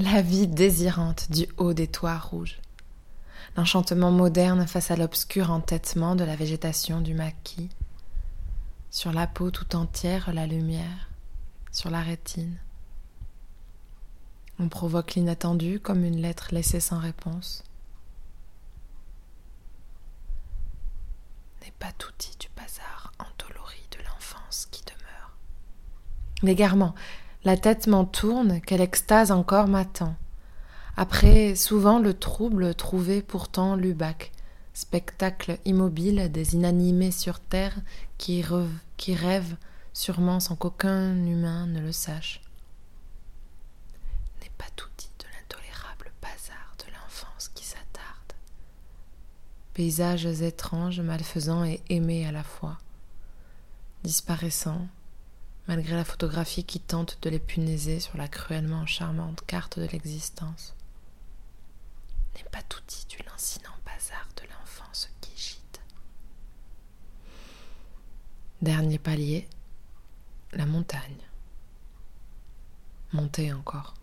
La vie désirante du haut des toits rouges. L'enchantement moderne face à l'obscur entêtement de la végétation du maquis. Sur la peau tout entière, la lumière. Sur la rétine. On provoque l'inattendu comme une lettre laissée sans réponse. N'est pas tout dit du bazar endolori de l'enfance qui demeure. L'égarement, la tête m'en tourne, quelle extase encore m'attend. Après souvent le trouble trouvé pourtant Lubac, spectacle immobile des inanimés sur terre qui, rêvent sûrement sans qu'aucun humain ne le sache. N'est pas tout dit de l'intolérable bazar de l'enfance qui s'attarde. Paysages étranges, malfaisants et aimés à la fois, disparaissant, malgré la photographie qui tente de les punaiser sur la cruellement charmante carte de l'existence. N'est pas tout dit du lancinant bazar de l'enfance qui gîte. Dernier palier, la montagne. Monter encore.